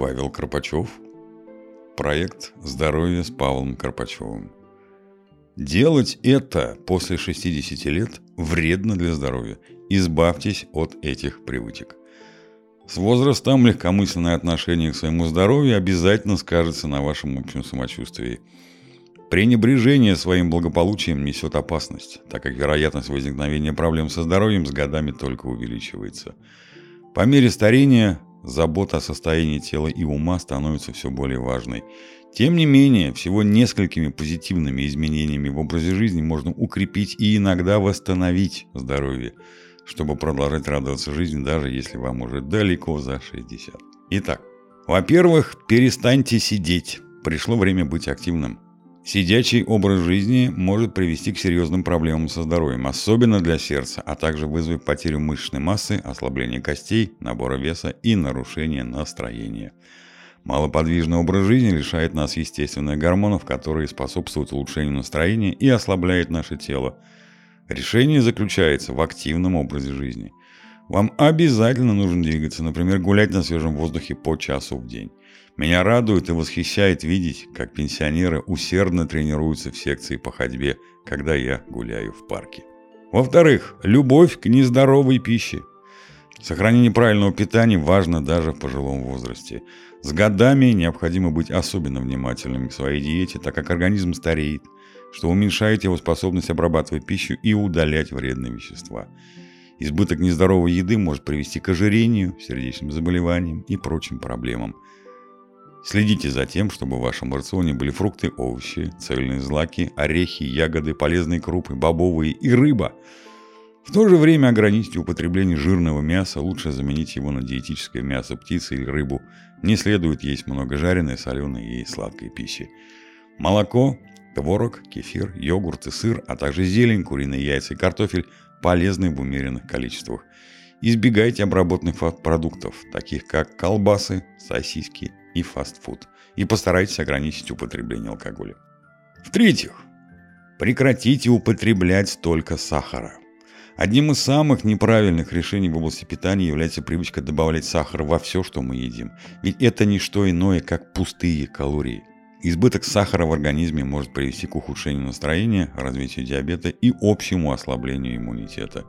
Павел Карпачев. Проект «Здоровье с Павлом Карпачевым». Делать это после 60 лет вредно для здоровья. Избавьтесь от этих привычек. С возрастом легкомысленное отношение к своему здоровью обязательно скажется на вашем общем самочувствии. Пренебрежение своим благополучием несет опасность, так как вероятность возникновения проблем со здоровьем с годами только увеличивается. По мере старения забота о состоянии тела и ума становится все более важной. Тем не менее, всего несколькими позитивными изменениями в образе жизни можно укрепить и иногда восстановить здоровье – чтобы продолжать радоваться жизни, даже если вам уже далеко за 60. Итак, во-первых, перестаньте сидеть. Пришло время быть активным. Сидячий образ жизни может привести к серьезным проблемам со здоровьем, особенно для сердца, а также вызвать потерю мышечной массы, ослабление костей, набора веса и нарушение настроения. Малоподвижный образ жизни лишает нас естественных гормонов, которые способствуют улучшению настроения и ослабляют наше тело – Решение заключается в активном образе жизни. Вам обязательно нужно двигаться, например, гулять на свежем воздухе по часу в день. Меня радует и восхищает видеть, как пенсионеры усердно тренируются в секции по ходьбе, когда я гуляю в парке. Во-вторых, любовь к нездоровой пище. Сохранение правильного питания важно даже в пожилом возрасте. С годами необходимо быть особенно внимательными к своей диете, так как организм стареет – что уменьшает его способность обрабатывать пищу и удалять вредные вещества. Избыток нездоровой еды может привести к ожирению, сердечным заболеваниям и прочим проблемам. Следите за тем, чтобы в вашем рационе были фрукты, овощи, цельные злаки, орехи, ягоды, полезные крупы, бобовые и рыба. В то же время ограничьте употребление жирного мяса, лучше заменить его на диетическое мясо птицы или рыбу. Не следует есть много жареной, соленой и сладкой пищи. Молоко, Творог, кефир, йогурт и сыр, а также зелень, куриные яйца и картофель полезны в умеренных количествах. Избегайте обработанных продуктов, таких как колбасы, сосиски и фастфуд. И постарайтесь ограничить употребление алкоголя. В-третьих, прекратите употреблять столько сахара. Одним из самых неправильных решений в области питания является привычка добавлять сахар во все, что мы едим. Ведь это не что иное, как пустые калории. Избыток сахара в организме может привести к ухудшению настроения, развитию диабета и общему ослаблению иммунитета.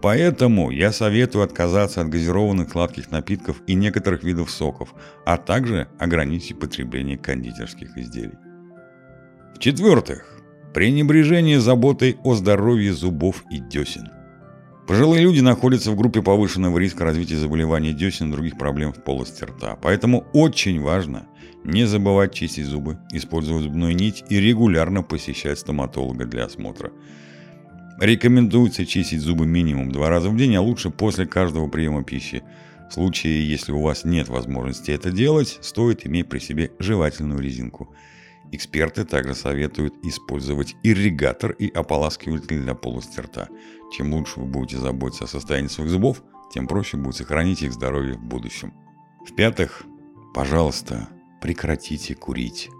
Поэтому я советую отказаться от газированных сладких напитков и некоторых видов соков, а также ограничить потребление кондитерских изделий. В-четвертых, пренебрежение заботой о здоровье зубов и десен. Пожилые люди находятся в группе повышенного риска развития заболеваний десен и других проблем в полости рта. Поэтому очень важно не забывать чистить зубы, использовать зубную нить и регулярно посещать стоматолога для осмотра. Рекомендуется чистить зубы минимум два раза в день, а лучше после каждого приема пищи. В случае, если у вас нет возможности это делать, стоит иметь при себе жевательную резинку – Эксперты также советуют использовать ирригатор и ополаскиватель для полости рта. Чем лучше вы будете заботиться о состоянии своих зубов, тем проще будет сохранить их здоровье в будущем. В-пятых, пожалуйста, прекратите курить.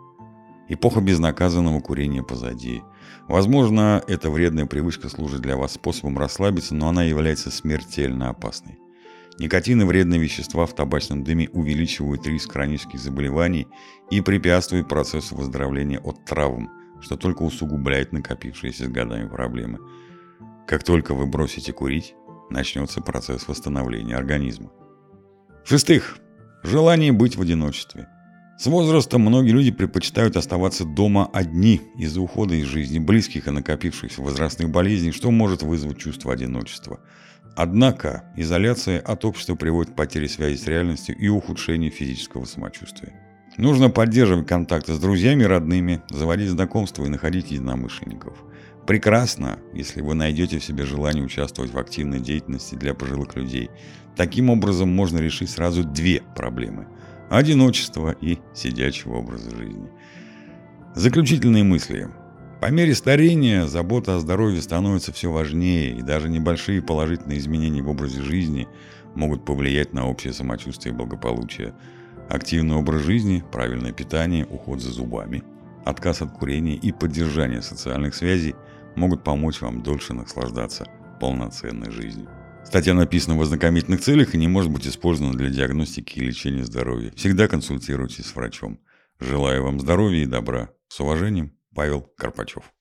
Эпоха безнаказанного курения позади. Возможно, эта вредная привычка служит для вас способом расслабиться, но она является смертельно опасной. Никотин и вредные вещества в табачном дыме увеличивают риск хронических заболеваний и препятствуют процессу выздоровления от травм, что только усугубляет накопившиеся с годами проблемы. Как только вы бросите курить, начнется процесс восстановления организма. В-шестых, желание быть в одиночестве. С возрастом многие люди предпочитают оставаться дома одни из-за ухода из жизни близких и накопившихся возрастных болезней, что может вызвать чувство одиночества – Однако изоляция от общества приводит к потере связи с реальностью и ухудшению физического самочувствия. Нужно поддерживать контакты с друзьями и родными, заводить знакомства и находить единомышленников. Прекрасно, если вы найдете в себе желание участвовать в активной деятельности для пожилых людей. Таким образом можно решить сразу две проблемы – одиночество и сидячего образа жизни. Заключительные мысли. По мере старения забота о здоровье становится все важнее, и даже небольшие положительные изменения в образе жизни могут повлиять на общее самочувствие и благополучие. Активный образ жизни, правильное питание, уход за зубами, отказ от курения и поддержание социальных связей могут помочь вам дольше наслаждаться полноценной жизнью. Статья написана в ознакомительных целях и не может быть использована для диагностики и лечения здоровья. Всегда консультируйтесь с врачом. Желаю вам здоровья и добра. С уважением, Павел Карпачев.